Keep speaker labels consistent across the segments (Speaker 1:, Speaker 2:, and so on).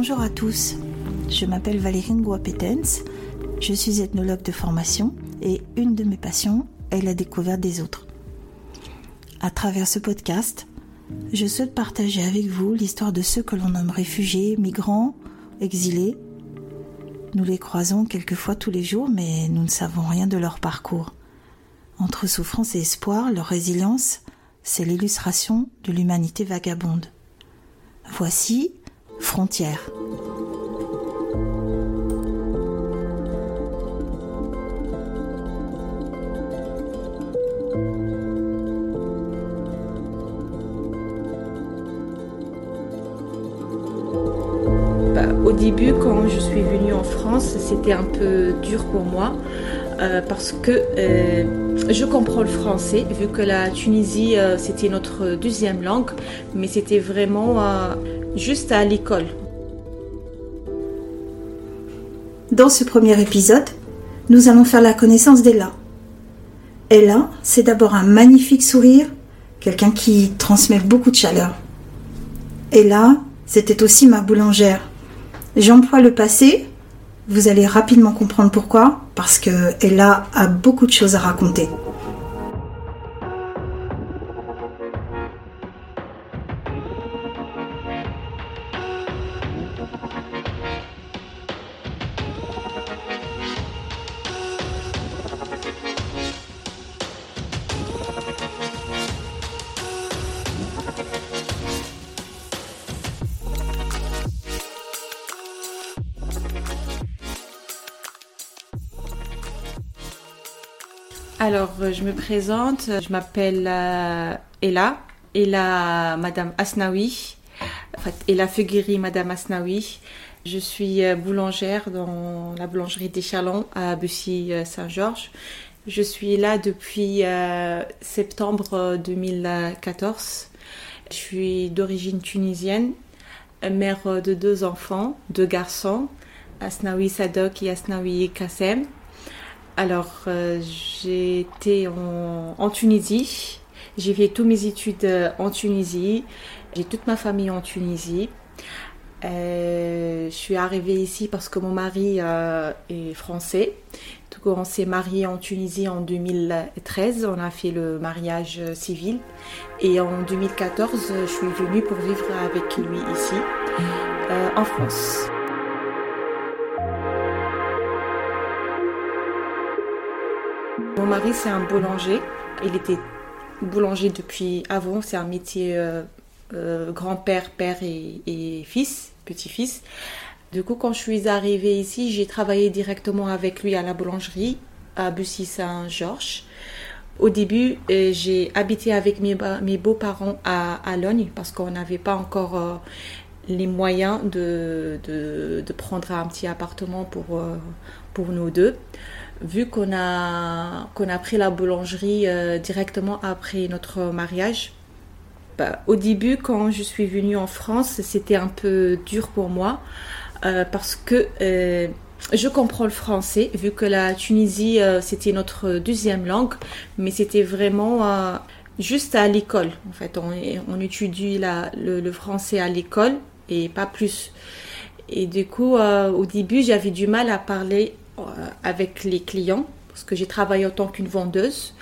Speaker 1: Bonjour à tous, je m'appelle Valérie Nguapetens, je suis ethnologue de formation et une de mes passions est la découverte des autres. À travers ce podcast, je souhaite partager avec vous l'histoire de ceux que l'on nomme réfugiés, migrants, exilés. Nous les croisons quelquefois tous les jours, mais nous ne savons rien de leur parcours. Entre souffrance et espoir, leur résilience, c'est l'illustration de l'humanité vagabonde. Voici Frontières.
Speaker 2: Bah, au début, quand je suis venue en France, c'était un peu dur pour moi euh, parce que euh, je comprends le français, vu que la Tunisie, euh, c'était notre deuxième langue, mais c'était vraiment juste à l'école.
Speaker 1: Dans ce premier épisode, nous allons faire la connaissance d'Ella. Ella, c'est d'abord un magnifique sourire, quelqu'un qui transmet beaucoup de chaleur. Ella, c'était aussi ma boulangère. J'emploie le passé, vous allez rapidement comprendre pourquoi, parce que Ella a beaucoup de choses à raconter.
Speaker 2: Me présente, je m'appelle euh, Ella, Ella Madame fait, Ella Madame Asnaoui. Je suis euh, boulangère dans la boulangerie des Chalons à Bussy-Saint-Georges. Je suis là depuis septembre 2014. Je suis d'origine tunisienne, mère de deux enfants, deux garçons, Asnaoui Sadok et Asnaoui Kassem. Alors, euh, j'ai été en, Tunisie. J'ai fait toutes mes études euh, en Tunisie. J'ai toute ma famille en Tunisie. Euh, je suis arrivée ici parce que mon mari est français. Donc, on s'est marié en Tunisie en 2013. On a fait le mariage civil. Et en 2014, je suis venue pour vivre avec lui ici, en France. Mon mari, c'est un boulanger. Il était boulanger depuis avant. C'est un métier euh, euh, grand-père, père et, fils, petit-fils. Du coup, quand je suis arrivée ici, j'ai travaillé directement avec lui à la boulangerie à Bussy-Saint-Georges. Au début, euh, j'ai habité avec mes, beaux-parents à, à Logne parce qu'on n'avait pas encore les moyens de, de, prendre un petit appartement pour, pour nous deux vu qu'on a, qu'on a pris la boulangerie euh, directement après notre mariage, bah, au début, quand je suis venue en France, c'était un peu dur pour moi euh, parce que euh, je comprends le français, vu que la Tunisie, c'était notre deuxième langue, mais c'était vraiment juste à l'école. En fait, on, étudie la, le, français à l'école et pas plus. Et du coup, au début, j'avais du mal à parler euh, avec les clients, parce que j'ai travaillé en tant qu'une vendeuse.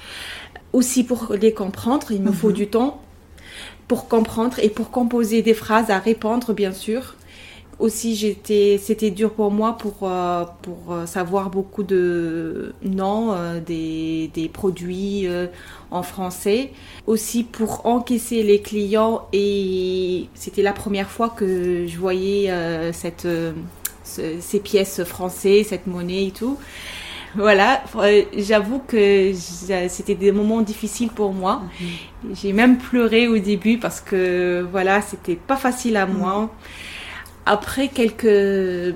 Speaker 2: Aussi pour les comprendre, il me faut mhm. du temps pour comprendre et pour composer des phrases à répondre, bien sûr. Aussi, j'étais, c'était dur pour moi pour, euh, pour euh, savoir beaucoup de noms des, des, produits en français. Aussi pour encaisser les clients et c'était la première fois que je voyais cette ces pièces françaises, cette monnaie et tout. Voilà, euh, j'avoue que c'était des moments difficiles pour moi. Mhm. J'ai même pleuré au début parce que voilà, c'était pas facile à moi. Après quelques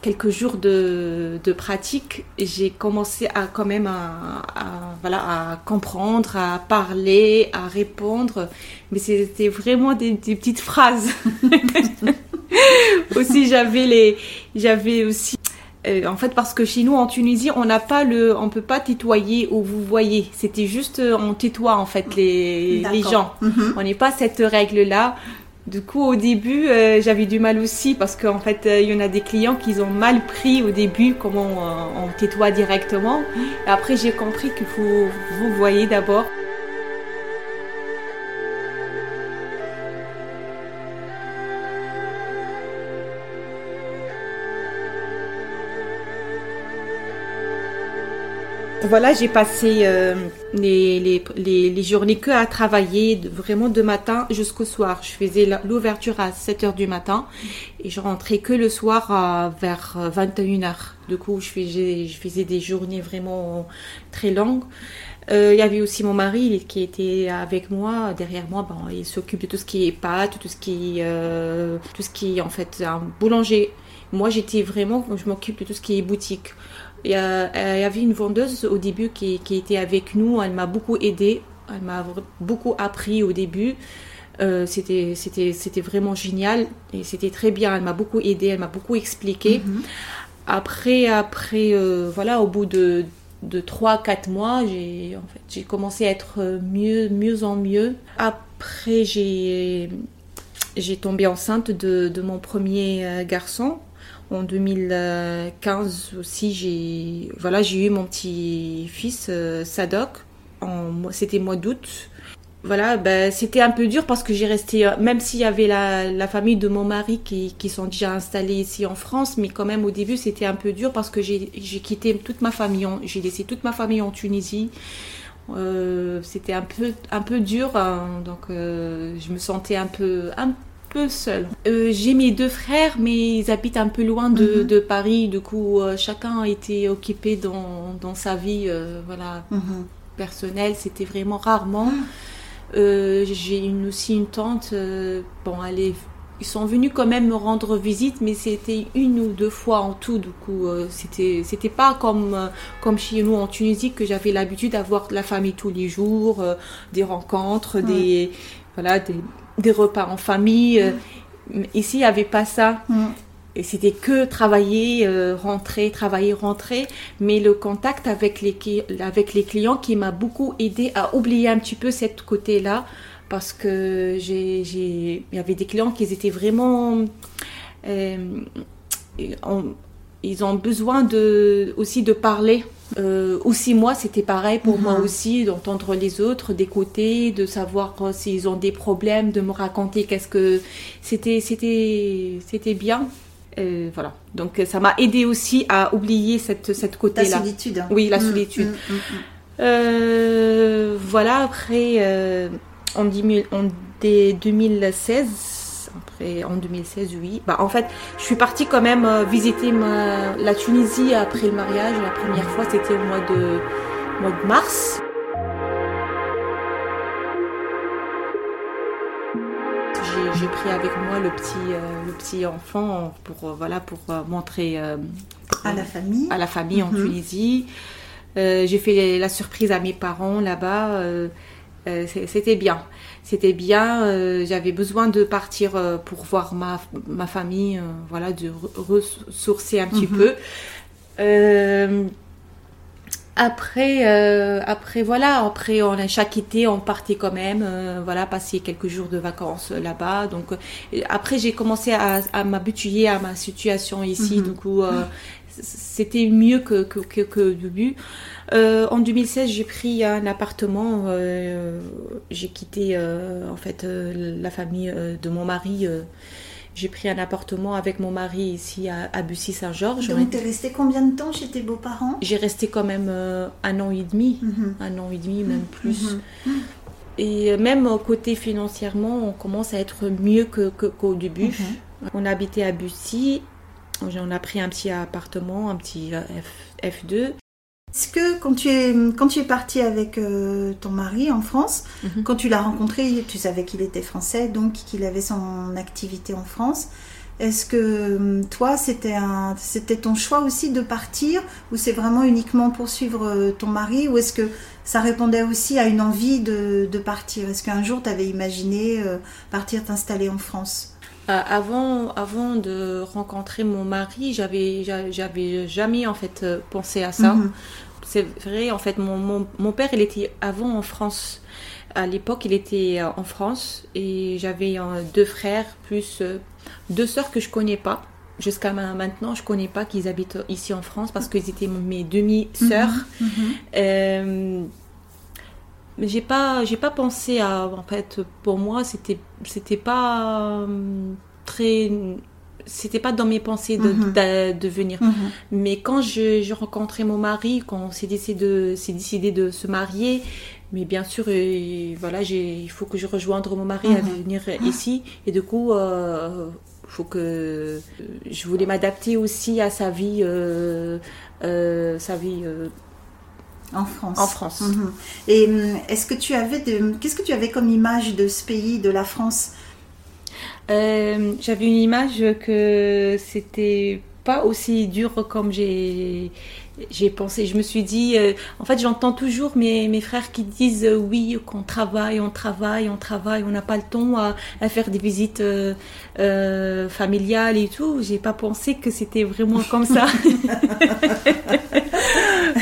Speaker 2: quelques jours de, de pratique, j'ai commencé à quand même à, voilà à comprendre, à parler, à répondre, mais c'était vraiment des, des petites phrases. aussi j'avais les j'avais aussi euh, en fait parce que chez nous en Tunisie on n'a pas le on peut pas tutoyer ou vous voyez. C'était juste euh, on tutoie en fait les, les gens. Mhm. on n'est pas cette règle là Du coup, au début, euh, j'avais du mal aussi parce qu'en fait, euh, il y en a des clients qui ont mal pris au début comment on, on tutoie directement. Après, j'ai compris qu'il faut vous voyez d'abord. Voilà, j'ai passé euh, les, journées que à travailler, vraiment de matin jusqu'au soir. Je faisais l'ouverture à 7 heures du matin et je rentrais que le soir vers 21 heures. Du coup, je faisais, des journées vraiment très longues. Euh, Il y avait aussi mon mari qui était avec moi, derrière moi. Bon, il s'occupe de tout ce qui est pâtes, tout ce qui, euh, tout ce qui est en fait un boulanger. Moi, j'étais vraiment, je m'occupe de tout ce qui est boutique. Il y, a- euh, il y avait une vendeuse au début qui, qui était avec nous. Elle m'a beaucoup aidée. Elle m'a beaucoup appris au début. Euh, c'était, vraiment génial et c'était très bien. Elle m'a beaucoup aidée. Elle m'a beaucoup expliqué.
Speaker 1: Mhm.
Speaker 2: Après, après, euh, voilà, au bout de de 3-4 mois, j'ai en fait, j'ai commencé à être mieux, mieux en mieux. Après, j'ai j'ai tombé enceinte de, de mon premier garçon. En 2015 aussi, j'ai voilà, eu mon petit fils euh, mois- C'était mois d'août. Voilà, ben, c'était un peu dur parce que j'ai resté, euh, même s'il y avait la, famille de mon mari qui, sont déjà installés ici en France, mais quand même au début c'était un peu dur parce que j'ai quitté toute ma famille, j'ai laissé toute ma famille en Tunisie. Euh, c'était un peu, un peu dur, hein, donc euh, je me sentais un peu, peu seule. Euh, j'ai mes deux frères, mais ils habitent un peu loin de,
Speaker 1: Mhm.
Speaker 2: de Paris, du coup euh, chacun était occupé dans, dans sa vie, euh, voilà,
Speaker 1: Mhm.
Speaker 2: personnelle, c'était vraiment rarement. Euh, j'ai une, aussi une tante, bon, elle est- ils sont venus quand même me rendre visite, mais c'était une ou deux fois en tout, du coup, c'était, c'était pas comme, comme chez nous en Tunisie que j'avais l'habitude d'avoir de la famille tous les jours, des rencontres, des, voilà, des, des repas en famille. euh, Ici, il n'y avait pas ça. Et c'était que travailler, euh, rentrer, travailler, rentrer. Mais le contact avec les, cli- avec les clients qui m'a beaucoup aidé à oublier un petit peu cette côté-là. Parce que il y avait des clients qui étaient vraiment, euh, on- ils ont besoin de, aussi de parler. Euh, aussi moi, c'était pareil pour
Speaker 1: Mhm.
Speaker 2: moi aussi, d'entendre les autres, d'écouter, de savoir s'ils ont des problèmes, de me raconter qu'est-ce que c'était, c'était, c'était bien. Euh, voilà. Donc ça m'a aidé aussi à oublier cette, cette
Speaker 1: Ta
Speaker 2: côté-là.
Speaker 1: solitude. hein.
Speaker 2: Oui, la
Speaker 1: Mhm,
Speaker 2: solitude.
Speaker 1: mhm, mhm.
Speaker 2: Euh, voilà, après, en, 10 en dès 2016, après, en 2016, oui. Bah, en fait, je suis partie quand même euh, visiter ma, la Tunisie après le mariage. La première fois, c'était au mois de, mois de mars. J'ai- pris avec moi le petit, euh, le petit enfant pour, euh, voilà, pour euh, montrer
Speaker 1: À la famille.
Speaker 2: à la famille en
Speaker 1: Mhm.
Speaker 2: Tunisie. J'ai fait la surprise à mes parents là-bas. C'était bien. C'était bien. euh, J'avais besoin de partir euh, pour voir ma, ma famille, euh, voilà, de re- ressourcer un petit
Speaker 1: Mhm.
Speaker 2: peu. Après, après voilà, après on a chaque été on partait quand même, voilà, passer quelques jours de vacances là-bas. Donc après j'ai commencé à, à m'habituer à ma situation ici,
Speaker 1: Mhm.
Speaker 2: c'était mieux que que, que, début. Euh, en 2016 j'ai pris un appartement, euh, j'ai quitté euh, en fait la famille de mon mari. j'ai pris un appartement avec mon mari ici à, à Bussy-Saint-Georges. On
Speaker 1: Donc, t'es resté combien de temps chez tes beaux-parents?
Speaker 2: J'ai resté quand même un an et demi,
Speaker 1: Mhm.
Speaker 2: un an et demi, même plus.
Speaker 1: Mhm.
Speaker 2: Et même côté financièrement, on commence à être mieux que, que- qu'au début.
Speaker 1: Mhm.
Speaker 2: On habitait à Bussy, on a pris un petit appartement, un petit F, 2
Speaker 1: Est-ce que quand tu es, quand tu es partie avec euh, ton mari en France,
Speaker 2: Mhm.
Speaker 1: quand tu l'as rencontré, tu savais qu'il était français, donc qu'il avait son activité en France. Est-ce que euh, toi, c'était un, c'était ton choix aussi de partir, ou c'est vraiment uniquement pour suivre euh, ton mari, ou est-ce que ça répondait aussi à une envie de, de partir? Est-ce qu'un jour, tu avais imaginé euh, partir t'installer en France?
Speaker 2: Avant, avant de rencontrer mon mari, j'avais, j'a- j'avais jamais en fait euh, pensé à ça.
Speaker 1: Mhm.
Speaker 2: C'est vrai, en fait, mon, mon, mon père, il était avant en France. À l'époque, il était en France et j'avais deux frères plus deux sœurs que je connais pas. Jusqu'à maintenant, je connais pas qu'ils habitent ici en France parce qu'ils étaient mes demi-sœurs. Mhm, mhm. Mais j'ai pas, j'ai pas pensé à. En fait, pour moi, c'était, c'était pas très c'était pas dans mes pensées de, de, venir. Mhm. Mais quand je, je, rencontrais mon mari, quand on s'est décidé de, décidé de se marier, mais bien sûr, euh, voilà, il faut que je rejoigne mon mari à mhm. venir ici. Et du coup, euh, faut que je voulais m'adapter aussi à sa vie, euh, euh, sa vie.
Speaker 1: En France.
Speaker 2: En France.
Speaker 1: Et est-ce que tu avais de, qu'est-ce que tu avais comme image de ce pays, de la France?
Speaker 2: Euh, j'avais une image que c'était pas aussi dur comme j'ai j'ai pensé. Je me suis dit, euh, en fait, j'entends toujours mes, mes frères qui disent euh, oui, qu'on travaille, on travaille, on travaille, on n'a pas le temps à, faire des visites familiales et tout. J'ai pas pensé que c'était vraiment comme ça.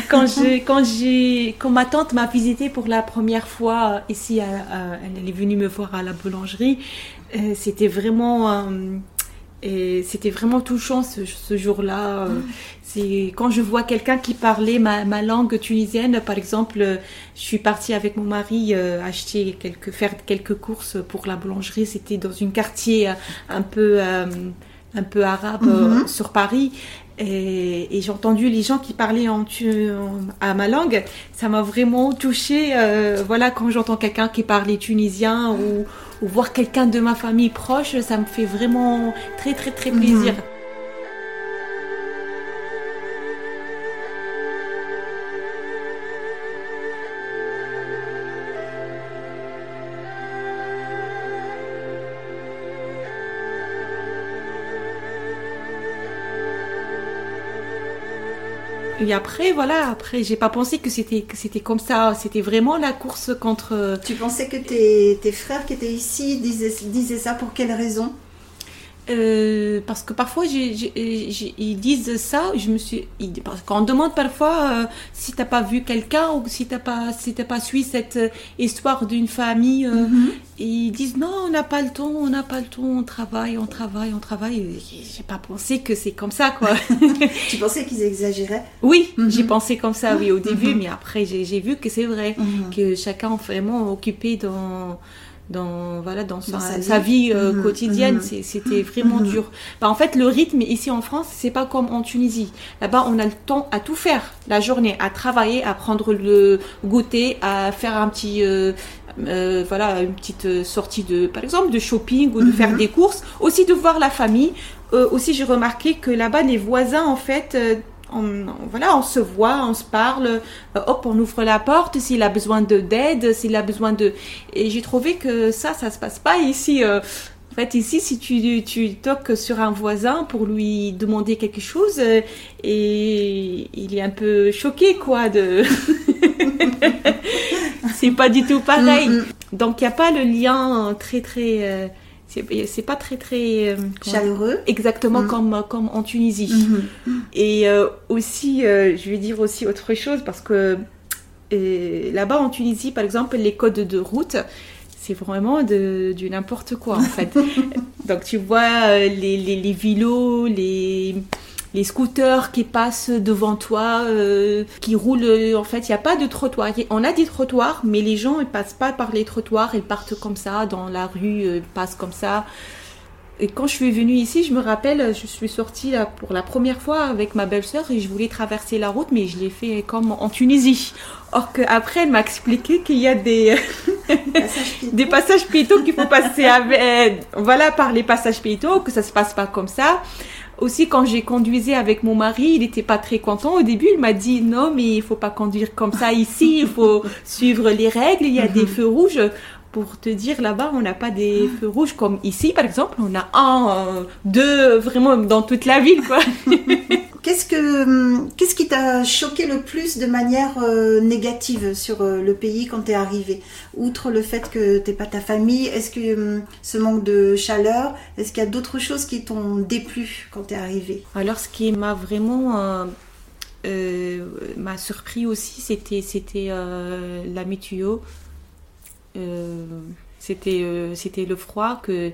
Speaker 2: quand j'ai, quand j'ai, quand ma tante m'a visité pour la première fois ici, elle est venue me voir à la boulangerie. Euh, c'était vraiment euh, et c'était vraiment touchant ce, jour-là. Euh, c'est quand je vois quelqu'un qui parlait ma, ma, langue tunisienne, par exemple, je suis partie avec mon mari acheter quelques faire quelques courses pour la boulangerie. C'était dans un quartier un peu un peu arabe mhm. sur Paris. Et, et j'ai entendu les gens qui parlaient en, à ma langue. Ça m'a vraiment touchée. voilà, quand j'entends quelqu'un qui parlait tunisien ou ou voir quelqu'un de ma famille proche, ça me fait vraiment très très très plaisir. Mhm. Et après, voilà, après, j'ai pas pensé que c'était que c'était comme ça. C'était vraiment la course contre.
Speaker 1: Tu pensais que tes, frères qui étaient ici disaient, disaient ça pour quelle raison?
Speaker 2: Euh, parce que parfois ils disent ça, je me suis, parce qu'on demande parfois euh, si t'as pas vu quelqu'un ou si t'as pas, si t'as pas suivi cette euh, histoire d'une famille, mhm. ils disent non, on n'a pas le temps, on n'a pas le temps, on travaille, on travaille, on travaille. J'ai pas pensé que c'est comme ça quoi.
Speaker 1: tu pensais qu'ils exagéraient?
Speaker 2: Oui, mhm. j'ai pensé comme ça, oui au début, mhm. mais après j'ai vu que c'est vrai que chacun est vraiment occupé dans dans voilà dans, sa, vie, euh, mhm. quotidienne. Mhm. c'était vraiment mhm. dur. Bah, en fait le rythme ici en France c'est pas comme en Tunisie. Là-bas on a le temps à tout faire. La journée à travailler à prendre le goûter à faire un petit euh, euh, voilà une petite sortie de par exemple de shopping ou de faire des courses. Aussi de voir la famille. Aussi j'ai remarqué que là-bas les voisins en fait on, voilà, on se voit, on se parle, euh, hop, on ouvre la porte s'il a besoin de d'aide, s'il a besoin de. Et j'ai trouvé que ça, ça se passe pas ici. Euh. en fait, ici, si tu, tu toques sur un voisin pour lui demander quelque chose, euh, et il est un peu choqué, quoi, de. C'est pas du tout pareil. Mm, mm. Donc, il n'y a pas le lien très, très c'est pas très très
Speaker 1: euh, chaleureux
Speaker 2: exactement mm. comme comme en Tunisie mm-hmm. et euh, aussi euh, je vais dire aussi autre chose parce que là-bas en Tunisie par exemple les codes de route c'est vraiment de, du n'importe quoi en fait donc tu vois les, les, les vélos les les scooters qui passent devant toi, euh, qui roulent. Euh, en fait, il n'y a pas de trottoir. On a des trottoirs, mais les gens ne passent pas par les trottoirs. Ils partent comme ça dans la rue, euh, ils passent comme ça. Et quand je suis venue ici, je me rappelle, je suis sortie là pour la première fois avec ma belle-sœur et je voulais traverser la route, mais je l'ai fait comme en Tunisie. Or qu'après, elle m'a expliqué qu'il y a des, des passages piétons qu'il faut passer avec, voilà, par les passages piétons, que ça se passe pas comme ça aussi quand j'ai conduisé avec mon mari, il n'était pas très content. Au début, il m'a dit non, mais il faut pas conduire comme ça ici. Il faut suivre les règles. Il y a des feux rouges. Pour te dire, là-bas, on n'a pas des ah. feux rouges comme ici, par exemple. On a un, euh, deux, vraiment dans toute la ville, quoi.
Speaker 1: Qu'est-ce que hum, qu'est-ce qui t'a choqué le plus de manière euh, négative sur euh, le pays quand tu es arrivé? Outre le fait que t'es pas ta famille, est-ce que hum, ce manque de chaleur, est-ce qu'il y a d'autres choses qui t'ont déplu quand tu es arrivé?
Speaker 2: Alors ce qui m'a vraiment m'a surpris aussi, c'était c'était la météo. C'était c'était le froid que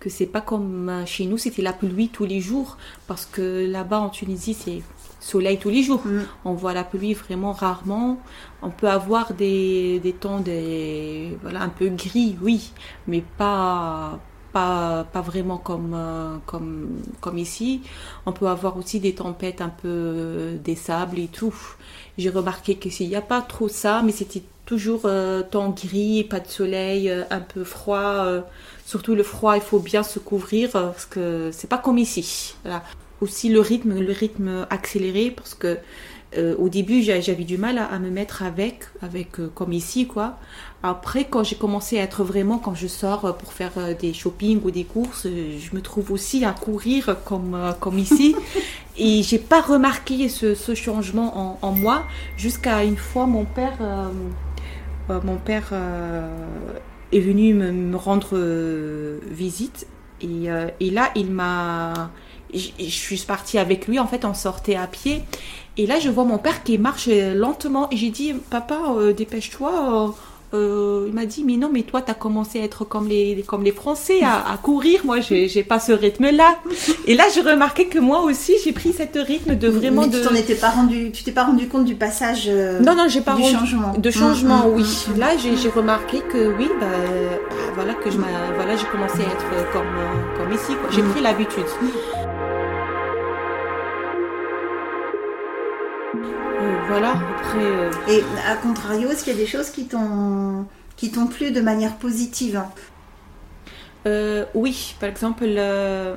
Speaker 2: que c'est pas comme chez nous, c'était la pluie tous les jours, parce que là-bas en Tunisie, c'est soleil tous les jours. Mm. On voit la pluie vraiment rarement. On peut avoir des, des temps des, voilà, un peu gris, oui, mais pas, pas, pas vraiment comme, euh, comme, comme ici. On peut avoir aussi des tempêtes un peu euh, des sables et tout. J'ai remarqué que s'il n'y a pas trop ça, mais c'était toujours euh, temps gris, pas de soleil, un peu froid. surtout le froid, il faut bien se couvrir parce que c'est pas comme ici. Voilà aussi le rythme, le rythme accéléré parce que euh, au début j'avais du mal à, me mettre avec, avec euh, comme ici quoi. Après quand j'ai commencé à être vraiment quand je sors pour faire euh, des shopping ou des courses, je me trouve aussi à courir comme comme ici et j'ai pas remarqué ce, ce changement en, en moi jusqu'à une fois mon père mon père est venu me, rendre visite et, et là il m'a je, suis partie avec lui, en fait, on sortait à pied. Et là, je vois mon père qui marche lentement. Et j'ai dit, papa, euh, dépêche-toi. Euh, euh, il m'a dit, mais non, mais toi, tu as commencé à être comme les, comme les Français, à, courir. Moi, j'ai pas ce rythme-là. Et là, j'ai remarqué que moi aussi, j'ai pris cette rythme de vraiment.
Speaker 1: Mais tu t'en étais pas rendu, tu t'es pas rendu compte du passage.
Speaker 2: non, non, j'ai pas
Speaker 1: du changement.
Speaker 2: De changement, mm, mm, oui. Mm, là, j'ai remarqué que oui, bah, voilà, que je voilà, j'ai commencé à être comme, comme ici. J'ai pris l'habitude. Voilà, après. Euh,
Speaker 1: Et à contrario, est-ce qu'il y a des choses qui t'ont qui t'ont plu de manière positive
Speaker 2: euh, Oui, par exemple, euh,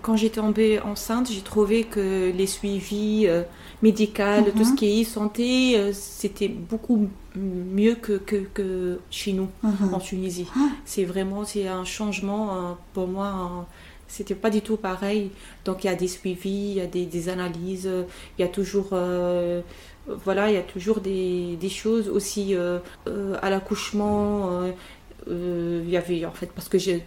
Speaker 2: quand j'étais tombée enceinte, j'ai trouvé que les suivis médicaux, tout ce mhm. qui est santé, c'était beaucoup mieux que, que, chez nous, mhm. en Tunisie. Ah. C'est vraiment c'est un changement pour moi c'était pas du tout pareil. Donc il y a des suivis, il y a des, analyses, il y a toujours, euh, voilà, il y a toujours des, choses aussi euh, euh, à l'accouchement. il y avait en fait parce que j'ai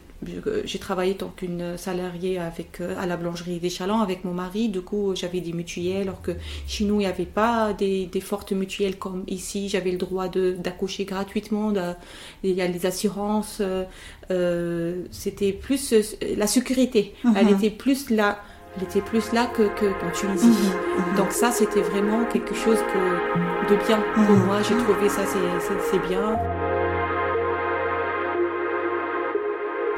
Speaker 2: j'ai travaillé tant qu'une salariée avec, euh, à la boulangerie des Chalands avec mon mari. Du coup, j'avais des mutuelles, alors que chez nous, il n'y avait pas des, fortes mutuelles comme ici. J'avais le droit d'accoucher gratuitement. il y a les assurances. Euh, euh, c'était plus la sécurité. Mhm. Elle était plus là. Elle était plus là que, qu'en Tunisie. Mhm. Mhm. Donc ça, c'était vraiment quelque chose de bien pour moi. J'ai trouvé ça, c'est bien.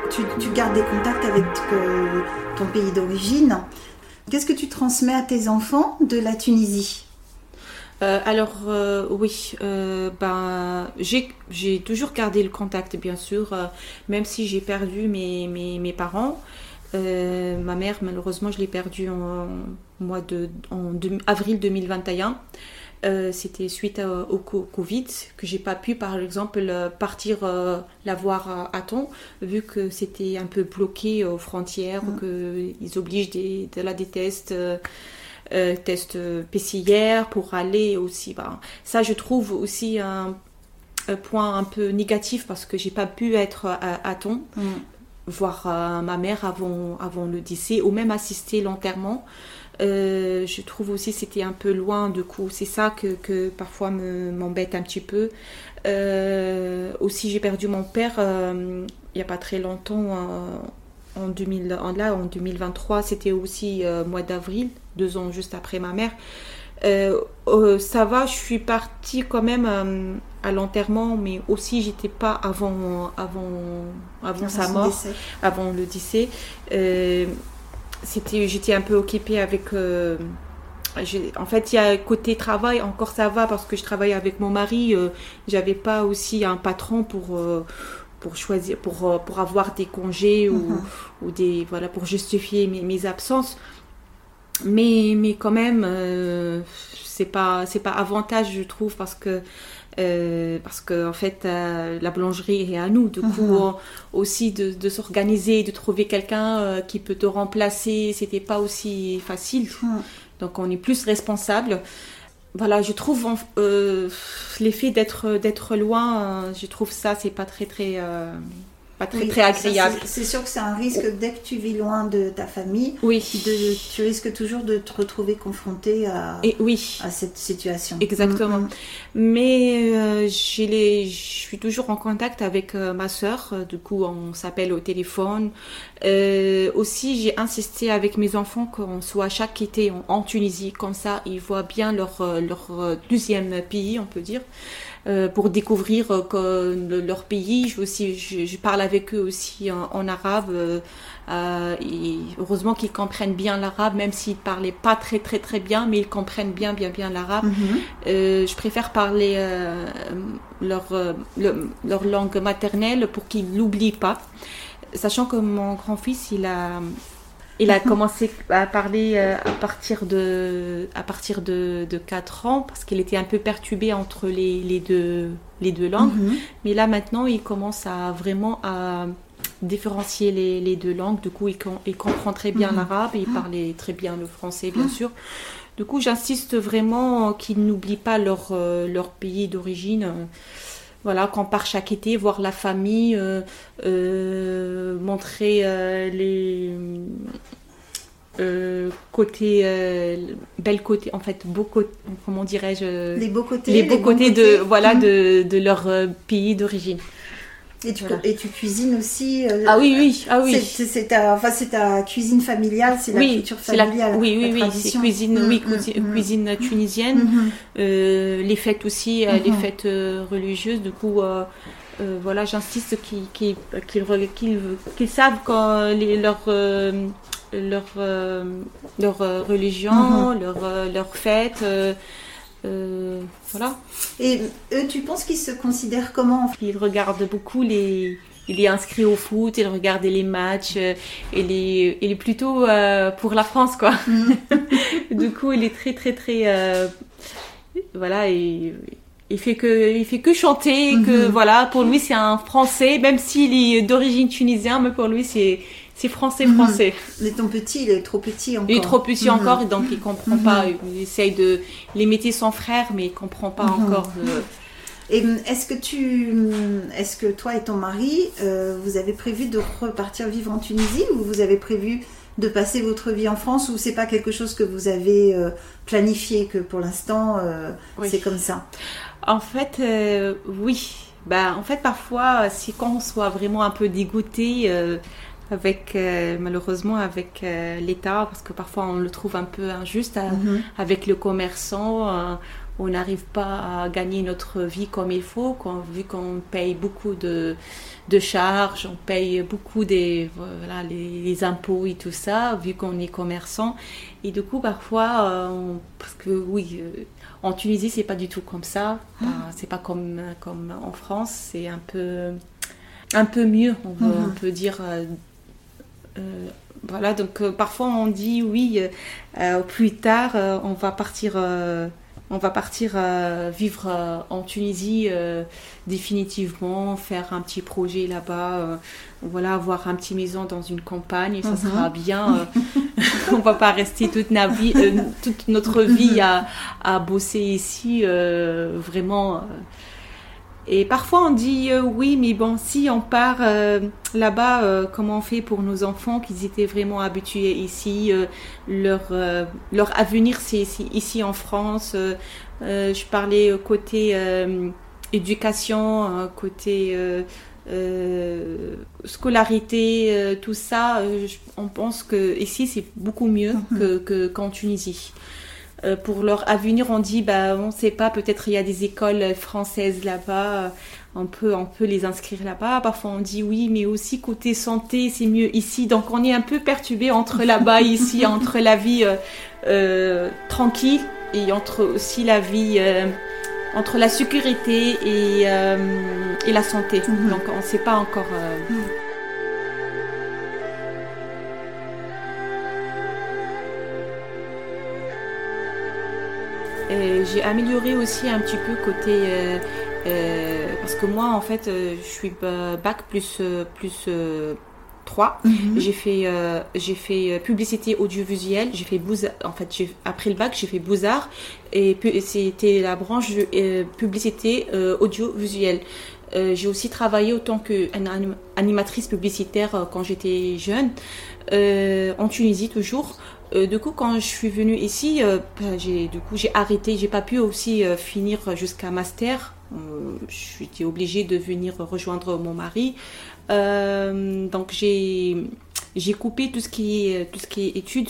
Speaker 1: Tu, gardes des contacts avec euh, ton pays d'origine. Qu'est-ce que tu transmets à tes enfants de la Tunisie?
Speaker 2: Euh, alors euh, oui, ben, j'ai toujours gardé le contact bien sûr, même si j'ai perdu mes, parents. ma mère malheureusement je l'ai perdue en, mois de, en avril 2021. Euh, c'était suite au Covid que j'ai pas pu, par exemple, euh, partir euh, la voir à, temps, vu que c'était un peu bloqué aux frontières, mm. qu'ils obligent des, de, des tests. tests PCR pour aller aussi. Bah, ça, je trouve aussi un, point un peu négatif parce que j'ai pas pu être à, temps, mm. voir ma mère avant, avant le décès ou même assister l'enterrement. Euh, je trouve aussi c'était un peu loin du coup. C'est ça que, que parfois m'embête un petit peu. Euh, aussi j'ai perdu mon père euh, il n'y a pas très longtemps. en, 2000, là, en 2023, c'était aussi mois d'avril, deux ans juste après ma mère. ça va, je suis partie quand même à l'enterrement, mais aussi j'étais pas avant, avant, avant sa mort, avant le décès c'était, j'étais un peu occupée avec. Euh, en fait, il y a côté travail, encore ça va parce que je travaille avec mon mari. Euh, j'avais pas aussi un patron pour euh, pour choisir, pour pour avoir des congés ou, mhm. ou des voilà pour justifier mes, mes absences. Mais mais quand même, c'est pas c'est pas avantage je trouve parce que euh, parce que en fait euh, la boulangerie est à nous du coup mhm. aussi de, s'organiser de trouver quelqu'un euh, qui peut te remplacer c'était pas aussi facile mhm. donc on est plus responsable voilà je trouve l'effet d'être d'être loin je trouve ça c'est pas très très pas très, très agréable.
Speaker 1: C'est sûr que c'est un risque dès que tu vis loin de ta famille.
Speaker 2: Oui.
Speaker 1: De, tu risques toujours de te retrouver confronté à,
Speaker 2: Et oui.
Speaker 1: à cette situation.
Speaker 2: Exactement.
Speaker 1: Mm, mm.
Speaker 2: Mais euh, je suis toujours en contact avec euh, ma sœur. Du coup, on s'appelle au téléphone. Euh, aussi, j'ai insisté avec mes enfants qu'on soit chaque été en, en Tunisie. Comme ça, ils voient bien leur, euh, leur euh, deuxième pays, on peut dire. Euh, pour découvrir euh, leur pays. Je, aussi, je, je parle avec eux aussi en, en arabe. euh, euh, et heureusement qu'ils comprennent bien l'arabe, même s'ils parlaient pas très très très bien, mais ils comprennent bien bien bien l'arabe.
Speaker 1: Mhm.
Speaker 2: Je préfère parler leur, le- leur langue maternelle pour qu'ils l'oublient pas. Sachant que mon grand-fils, il a, il a commencé à parler euh, à partir de, à partir de, de 4 ans parce qu'il était un peu perturbé entre les, les, deux, les deux langues.
Speaker 1: Mhm.
Speaker 2: Mais là maintenant, il commence à vraiment à différencier les, les deux langues. Du coup, il, com- il comprend très bien
Speaker 1: Mhm.
Speaker 2: l'arabe et il parlait très bien le français, bien sûr. Du coup, j'insiste vraiment qu'ils n'oublient pas leur, euh, leur pays d'origine. Voilà, qu'on part chaque été, voir la famille, euh, euh, montrer euh, les côtés, belles côtés, en fait, beaux côtés, comment dirais-je
Speaker 1: Les beaux côtés.
Speaker 2: les beaux côtés de voilà
Speaker 1: Mhm.
Speaker 2: de, de leur pays d'origine.
Speaker 1: Et tu,
Speaker 2: Voilà.
Speaker 1: et tu cuisines aussi. euh,
Speaker 2: Ah oui oui ah oui.
Speaker 1: C'est ta, enfin, c'est ta cuisine familiale, c'est la
Speaker 2: oui,
Speaker 1: culture
Speaker 2: c'est la-
Speaker 1: familiale.
Speaker 2: oui, oui,
Speaker 1: la
Speaker 2: oui, c'est cuisine,
Speaker 1: Mm,
Speaker 2: oui,
Speaker 1: mm,
Speaker 2: cuisi-
Speaker 1: mm.
Speaker 2: cuisine tunisienne. Euh, les fêtes aussi, euh, les
Speaker 1: Mhm.
Speaker 2: fêtes euh, religieuses. Du coup, euh, voilà, j'insiste qu'ils savent quand les, leur euh, leur euh, leur religion,
Speaker 1: Mhm.
Speaker 2: leur euh, leur fête. Euh, voilà.
Speaker 1: Et eux, tu penses qu'ils se considèrent comment
Speaker 2: Il regarde beaucoup les. Il est inscrit au foot, il regarde les matchs, euh, il, est, il est plutôt euh, pour la France, quoi. du coup, il est très, très, très. voilà, il, il, fait que, il fait que chanter, que
Speaker 1: Mhm.
Speaker 2: voilà, pour lui, c'est un français, même s'il est d'origine tunisienne, mais pour lui, c'est. C'est français,
Speaker 1: Mhm.
Speaker 2: français.
Speaker 1: Mais ton petit, il est trop petit encore.
Speaker 2: Il est trop petit
Speaker 1: Mhm.
Speaker 2: encore, donc il comprend
Speaker 1: Mhm.
Speaker 2: pas. Il essaye de limiter son frère, mais il comprend pas
Speaker 1: Mhm.
Speaker 2: encore. euh,
Speaker 1: Et hum, est-ce que tu, hum, est-ce que toi et ton mari, euh, vous avez prévu de repartir vivre en Tunisie ou vous avez prévu de passer votre vie en France ou c'est pas quelque chose que vous avez euh, planifié que pour l'instant euh,
Speaker 2: Oui.
Speaker 1: c'est comme ça?
Speaker 2: En fait, oui. Bah, en fait, parfois, si quand on soit vraiment un peu dégoûté avec, euh, malheureusement, avec euh, l'État, parce que parfois on le trouve un peu injuste euh,
Speaker 1: Mhm.
Speaker 2: avec le commerçant, euh, on n'arrive pas à gagner notre vie comme il faut, quand, vu qu'on paye beaucoup de, de charges, on paye beaucoup des, voilà, les, les impôts et tout ça, vu qu'on est commerçant. Et du coup, parfois, on- parce que oui, en Tunisie, c'est pas du tout comme ça. Enfin, c'est pas comme, comme en France, c'est un peu, un peu mieux, on, peut-
Speaker 1: Mhm.
Speaker 2: on peut dire. Euh, voilà, donc euh, parfois on dit oui, euh, plus tard on va partir, on va partir vivre en Tunisie définitivement, faire un petit projet là-bas, voilà, avoir un petit maison dans une campagne, ça
Speaker 1: Mhm.
Speaker 2: sera bien. euh, on va pas rester toute, na vie, toute notre vie à, à bosser ici, vraiment. Et parfois on dit euh, oui, mais bon, si on part euh, là-bas, euh, comment on fait pour nos enfants qu'ils étaient vraiment habitués ici, euh, leur, euh, leur avenir c'est c'est ici en France. euh, euh, je parlais côté euh, éducation, côté euh, euh, scolarité, euh, tout ça. je- on pense que ici c'est beaucoup mieux que que- qu'en Tunisie. Euh, pour leur avenir, on dit, bah, on sait pas, peut-être il y a des écoles françaises là-bas, euh, on peut, on peut les inscrire là-bas. Parfois on dit oui, mais aussi côté santé, c'est mieux ici. Donc on est un peu perturbé entre là-bas et ici, entre la vie euh, euh, tranquille et entre aussi la vie, entre la sécurité et, et la santé.
Speaker 1: Mhm.
Speaker 2: Donc on ne sait pas encore. Euh, j'ai amélioré aussi un petit peu côté euh, euh, parce que moi en fait euh, je suis bac plus plus euh, 3
Speaker 1: Mhm.
Speaker 2: j'ai fait euh, j'ai fait publicité audiovisuelle j'ai fait en fait j'ai après le bac j'ai fait beaux-arts et c'était la branche euh, publicité euh, audiovisuelle j'ai aussi travaillé autant qu'animatrice publicitaire quand j'étais jeune, en Tunisie toujours. Du coup, quand je suis venue ici, ben, j'ai du coup j'ai arrêté, j'ai pas pu aussi finir jusqu'à master. J'étais obligée de venir rejoindre mon mari. donc j'ai j'ai coupé tout ce qui est tout ce qui est études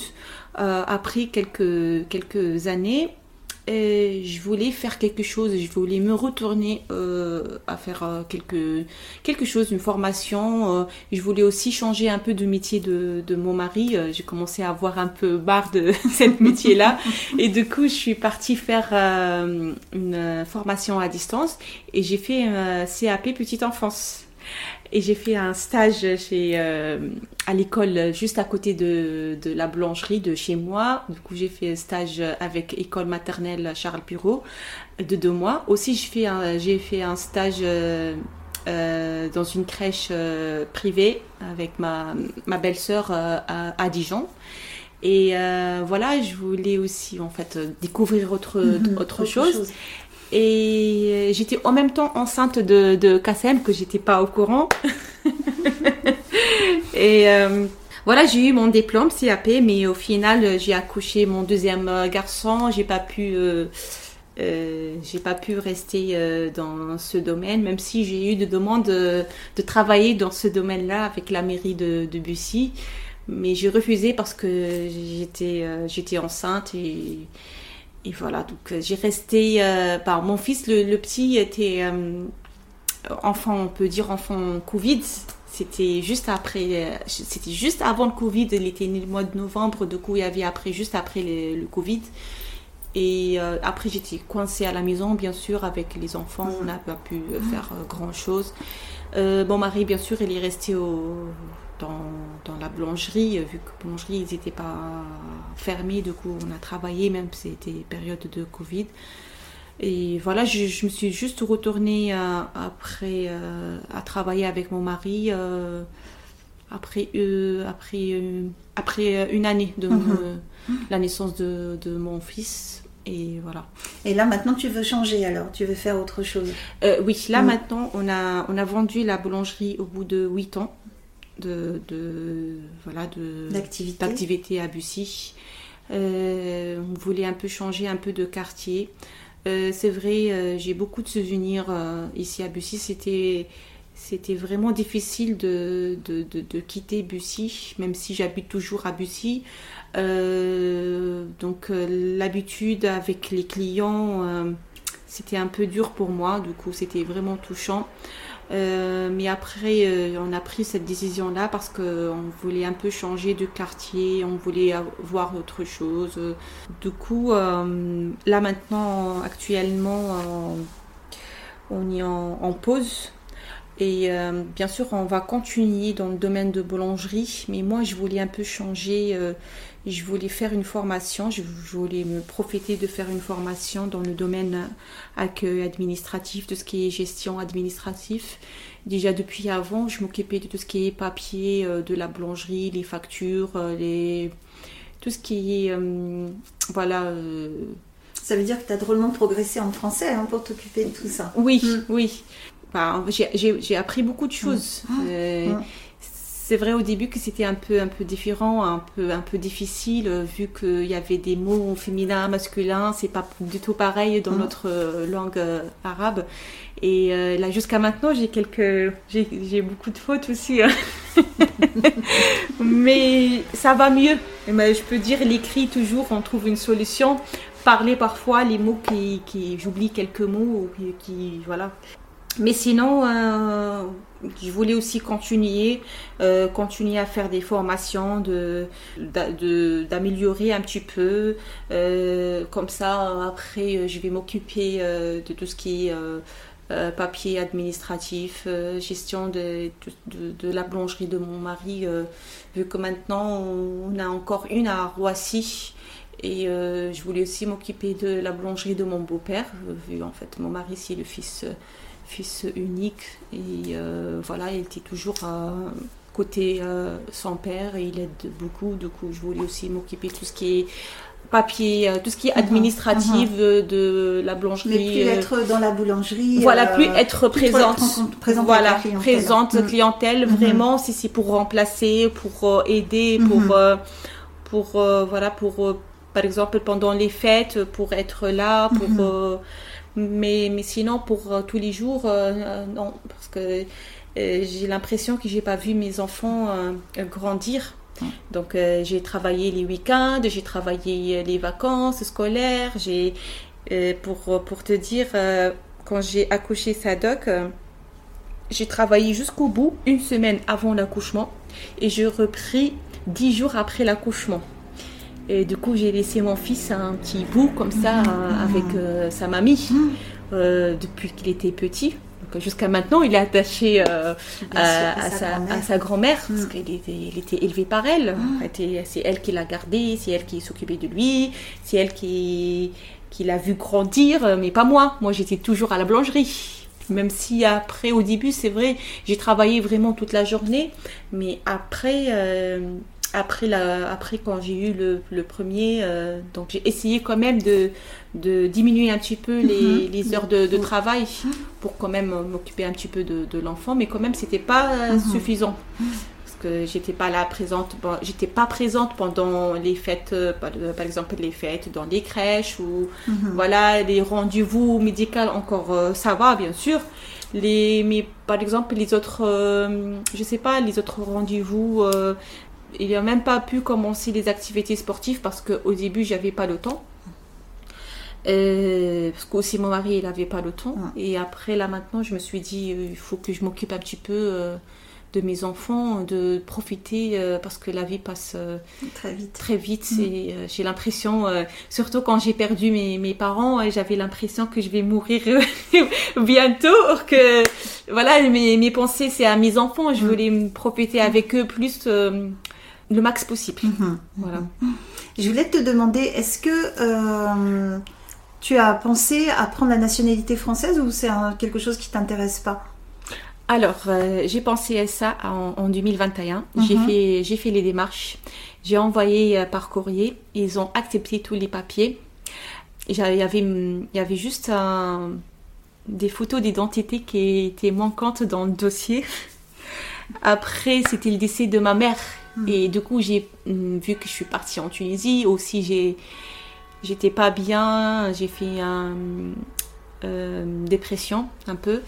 Speaker 2: euh, après quelques années, et je voulais faire quelque chose, je voulais me retourner euh, à faire euh, quelque, quelque chose, une formation. je voulais aussi changer un peu de métier de, de mon mari. J'ai commencé à avoir un peu barre de ce métier-là. Et du coup, je suis partie faire une formation à distance et j'ai fait un CAP petite enfance. Et j'ai fait un stage chez, euh, à l'école juste à côté de, de, la boulangerie de chez moi. Du coup, j'ai fait un stage avec école maternelle Charles Piro de deux mois. Aussi, j'ai fait un, j'ai fait un stage euh, euh dans une crèche euh, privée avec ma, ma belle-sœur à, à, Dijon. Et voilà, je voulais aussi en fait découvrir autre, mhm. autre, chose. Et j'étais en même temps enceinte de, de que j'étais pas au courant. et euh, voilà, j'ai eu mon diplôme CAP, mais au final, j'ai accouché mon deuxième garçon. J'ai pas pu, euh, euh, j'ai pas pu rester dans ce domaine, même si j'ai eu des demandes de, travailler dans ce domaine-là avec la mairie de, de Bussy. Mais j'ai refusé parce que j'étais, j'étais enceinte et voilà, donc euh, j'ai resté. Euh, par mon fils, le, petit, était euh, enfant, on peut dire enfant Covid. C'était juste après, c'était juste avant le Covid. Il était né le mois de novembre, du coup il y avait après, juste après le, Covid. Et après j'étais coincée à la maison, bien sûr, avec les enfants. On n'a pas pu faire grand chose. mon mari, bien sûr, il est resté au dans, dans, la boulangerie, vu que boulangerie, ils n'étaient pas fermés, du coup on a travaillé, même si c'était période de Covid. Et voilà, je, je me suis juste retournée euh, après euh, à travailler avec mon mari euh, après, après, après une année de mhm. la naissance de, de, mon fils. Et voilà.
Speaker 1: Et là maintenant tu veux changer alors, tu veux faire autre chose?
Speaker 2: Oui, là mhm. maintenant on a, on a vendu la boulangerie au bout de 8 ans de, de voilà de d'activité à Bussy. Euh, on voulait un peu changer un peu de quartier. Euh, c'est vrai, euh, j'ai beaucoup de souvenirs ici à Bussy. C'était c'était vraiment difficile de, de, de, quitter Bussy, même si j'habite toujours à Bussy. donc l'habitude avec les clients, c'était un peu dur pour moi. Du coup, c'était vraiment touchant. Euh, mais après, euh, on a pris cette décision-là parce qu'on voulait un peu changer de quartier, on voulait voir autre chose. Du coup, euh, là maintenant, actuellement, on est en, pause. Et bien sûr, on va continuer dans le domaine de boulangerie, mais moi, je voulais un peu changer je voulais faire une formation, je voulais me profiter de faire une formation dans le domaine accueil administratif, de ce qui est gestion administrative. Déjà depuis avant, je m'occupais de tout ce qui est papier, euh, de la boulangerie, les factures, euh, les... tout ce qui est... Euh, voilà.
Speaker 1: Ça veut dire que tu as drôlement progressé en français hein, pour t'occuper de tout ça.
Speaker 2: Oui, hmm. oui. j'ai appris beaucoup de choses. Hmm c'est vrai au début que c'était un peu un peu différent, un peu un peu difficile euh, vu qu'il y avait des mots féminins, masculins, c'est pas du tout pareil dans mm. notre euh, langue euh, arabe. Et là jusqu'à maintenant, j'ai quelques j'ai beaucoup de fautes aussi. Hein. Mais ça va mieux. Mais je peux dire l'écrit toujours on trouve une solution. Parler parfois les mots qui, qui j'oublie quelques mots qui, qui voilà. Mais sinon, euh, je voulais aussi continuer, euh, continuer à faire des formations, de, d'améliorer un petit peu. Euh, comme ça, après, je vais m'occuper de tout ce qui est papier administratif, gestion de, de, la boulangerie de mon mari, vu que maintenant on a encore une à Roissy. Et je voulais aussi m'occuper de la boulangerie de mon beau-père, vu en fait mon mari c'est le fils fils unique et euh, voilà, il était toujours à côté euh, son père et il aide beaucoup. Du coup, je voulais aussi m'occuper de tout ce qui est papier, tout ce qui est administratif de la boulangerie.
Speaker 1: Mais plus être dans la boulangerie.
Speaker 2: Voilà, plus être présente. voilà, présente clientèle, vraiment, si c'est pour remplacer, pour aider, pour, pour, voilà, pour, par exemple, pendant les fêtes, pour être là, pour. Mais, mais sinon, pour tous les jours, non, parce que j'ai l'impression que j'ai pas vu mes enfants grandir. Donc euh, j'ai travaillé les week-ends, j'ai travaillé les vacances scolaires. J'ai euh, pour pour te dire euh, quand j'ai accouché Sadoc, j'ai travaillé jusqu'au bout, une semaine avant l'accouchement, et je repris dix jours après l'accouchement. Et du coup, j'ai laissé mon fils un petit bout comme ça mmh. avec sa mamie mmh. depuis qu'il était petit jusqu'à maintenant, il est attaché euh, à, sa, grand-mère, parce mm. qu'il était, il était, élevé par elle. Mm. C'est elle qui l'a gardé, c'est elle qui s'occupait de lui, c'est elle qui, qui l'a vu grandir, mais pas moi. Moi, j'étais toujours à la boulangerie. Même si après, au début, c'est vrai, j'ai travaillé vraiment toute la journée, mais après, euh, après, la, après quand j'ai eu le, le premier, euh, donc j'ai essayé quand même de, de diminuer un petit peu les, mhm. les heures de, de, travail pour quand même m'occuper un petit peu de, de l'enfant, mais quand même c'était pas euh, mhm. suffisant parce que j'étais pas là présente, j'étais pas présente pendant les fêtes, euh, par, exemple les fêtes dans les crèches ou mhm. voilà les rendez-vous médicaux encore ça va bien sûr. Les, mais par exemple les autres, je sais pas, les autres rendez-vous il n'a même pas pu commencer les activités sportives parce qu'au début, j'avais pas le temps. Euh, parce qu'aussi mon mari, il n'avait pas le temps. Et après, là maintenant, je me suis dit, euh, il faut que je m'occupe un petit peu euh, de mes enfants, de profiter parce que la vie passe
Speaker 1: très vite.
Speaker 2: Très vite. Mm. Et j'ai l'impression, surtout quand j'ai perdu mes, mes parents, j'avais l'impression que je vais mourir bientôt. Que voilà, mes, mes pensées, c'est à mes enfants. Je mm. voulais profiter avec eux plus le max possible. Mhm. Voilà.
Speaker 1: Je voulais te demander, est-ce que euh, tu as pensé à prendre la nationalité française ou c'est quelque chose qui t'intéresse pas?
Speaker 2: Alors, euh, j'ai pensé à ça en, 2021. J'ai mhm. fait, j'ai fait les démarches. J'ai envoyé euh, par courrier. Ils ont accepté tous les papiers. Il y avait, il y avait juste des photos d'identité qui étaient manquantes dans le dossier. Après, c'était le décès de ma mère Hmm. Et du coup, j'ai hmm, vu que je suis partie en Tunisie. Aussi, j'ai, j'étais pas bien. J'ai fait une euh, dépression un peu.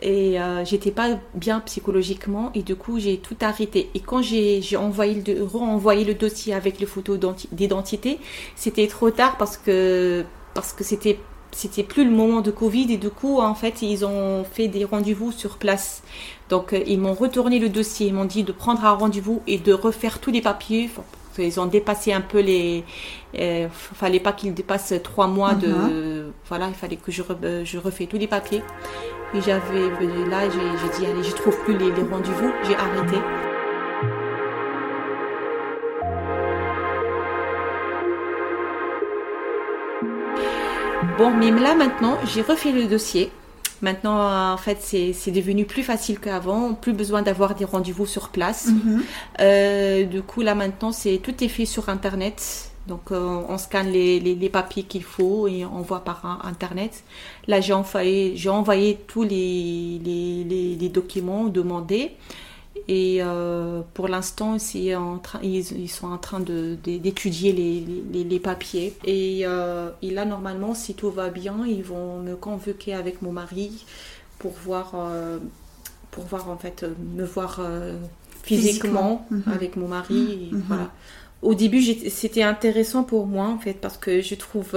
Speaker 2: Et euh, j'étais pas bien psychologiquement. Et du coup, j'ai tout arrêté. Et quand j'ai, j'ai envoyé le, renvoyé le dossier avec les photos d'identité, c'était trop tard parce que, parce que c'était c'était plus le moment de Covid et du coup en fait ils ont fait des rendez-vous sur place. Donc euh, ils m'ont retourné le dossier, ils m'ont dit de prendre un rendez-vous et de refaire tous les papiers. Ils ont dépassé un peu les. Euh, fallait pas qu'ils dépassent trois mois de. Uh-huh. Voilà, il fallait que je, euh, je refais tous les papiers. Et j'avais là, j'ai dit allez, je trouve plus les, les rendez-vous, j'ai arrêté. Bon, mais là maintenant, j'ai refait le dossier. Maintenant, en fait, c'est devenu plus facile qu'avant. Plus besoin d'avoir des rendez-vous sur place. Mhm. Euh, du coup, là maintenant, c'est tout est fait sur Internet. Donc, euh, on scanne les, les, papiers qu'il faut et on voit par Internet. Là, j'ai envoyé, j'ai envoyé tous les, les, les, documents demandés. Et euh, pour l'instant, ils, ils, sont en train d'étudier les, les, les, papiers. Et, euh, et, là, normalement, si tout va bien, ils vont me convoquer avec mon mari pour voir, euh, pour voir en fait, me voir physiquement, mhm. avec mon mari. Mhm. voilà. Au début, c'était intéressant pour moi, en fait, parce que je trouve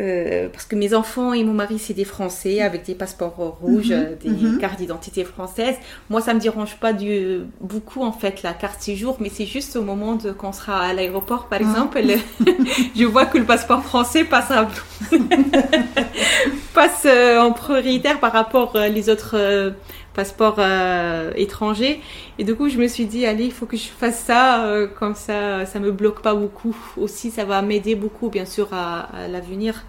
Speaker 2: euh, parce que mes enfants et mon mari, c'est des Français avec des passeports rouges, mhm, des mhm. cartes d'identité françaises. Moi, ça me dérange pas du, beaucoup, en fait, la carte séjour, mais c'est juste au moment de quand on sera à l'aéroport, par ah. exemple, je vois que le passeport français passe, passe euh, en prioritaire par rapport aux euh, les autres passeport euh, étranger. Et du coup, je me suis dit, allez, il faut que je fasse ça, euh, comme ça, ça me bloque pas beaucoup. Aussi, ça va m'aider beaucoup, bien sûr, à, l'avenir.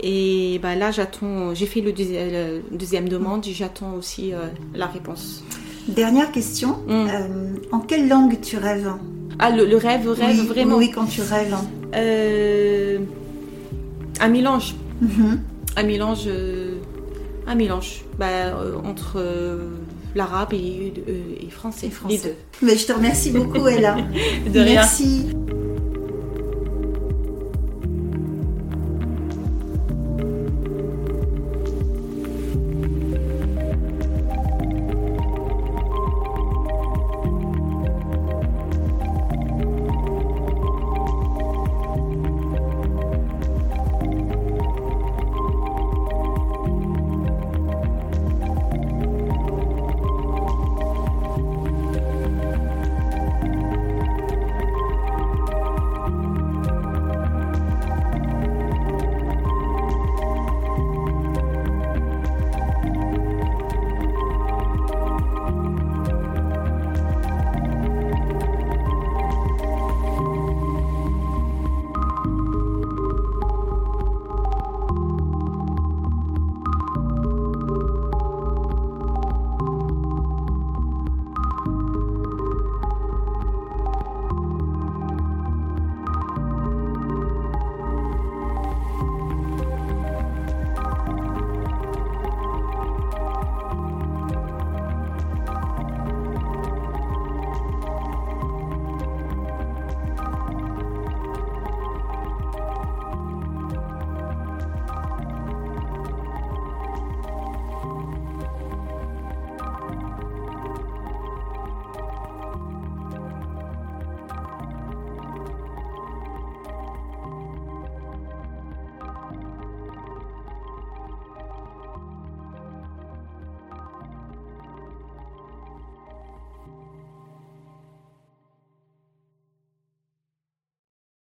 Speaker 2: Et bah, là, j'attends, j'ai fait le, deuxième demande, j'attends aussi euh, la réponse.
Speaker 1: Dernière question, mm. en quelle langue tu rêves?
Speaker 2: Ah, le, rêve, rêve, vraiment
Speaker 1: Oui, quand tu rêves.
Speaker 2: Un mélange. Un mélange. Un mélange. Bah, euh, entre euh, l'arabe et, euh, et français.
Speaker 1: Et français.
Speaker 2: Les deux.
Speaker 1: Mais je te remercie beaucoup, Ella.
Speaker 2: De rien.
Speaker 1: Merci.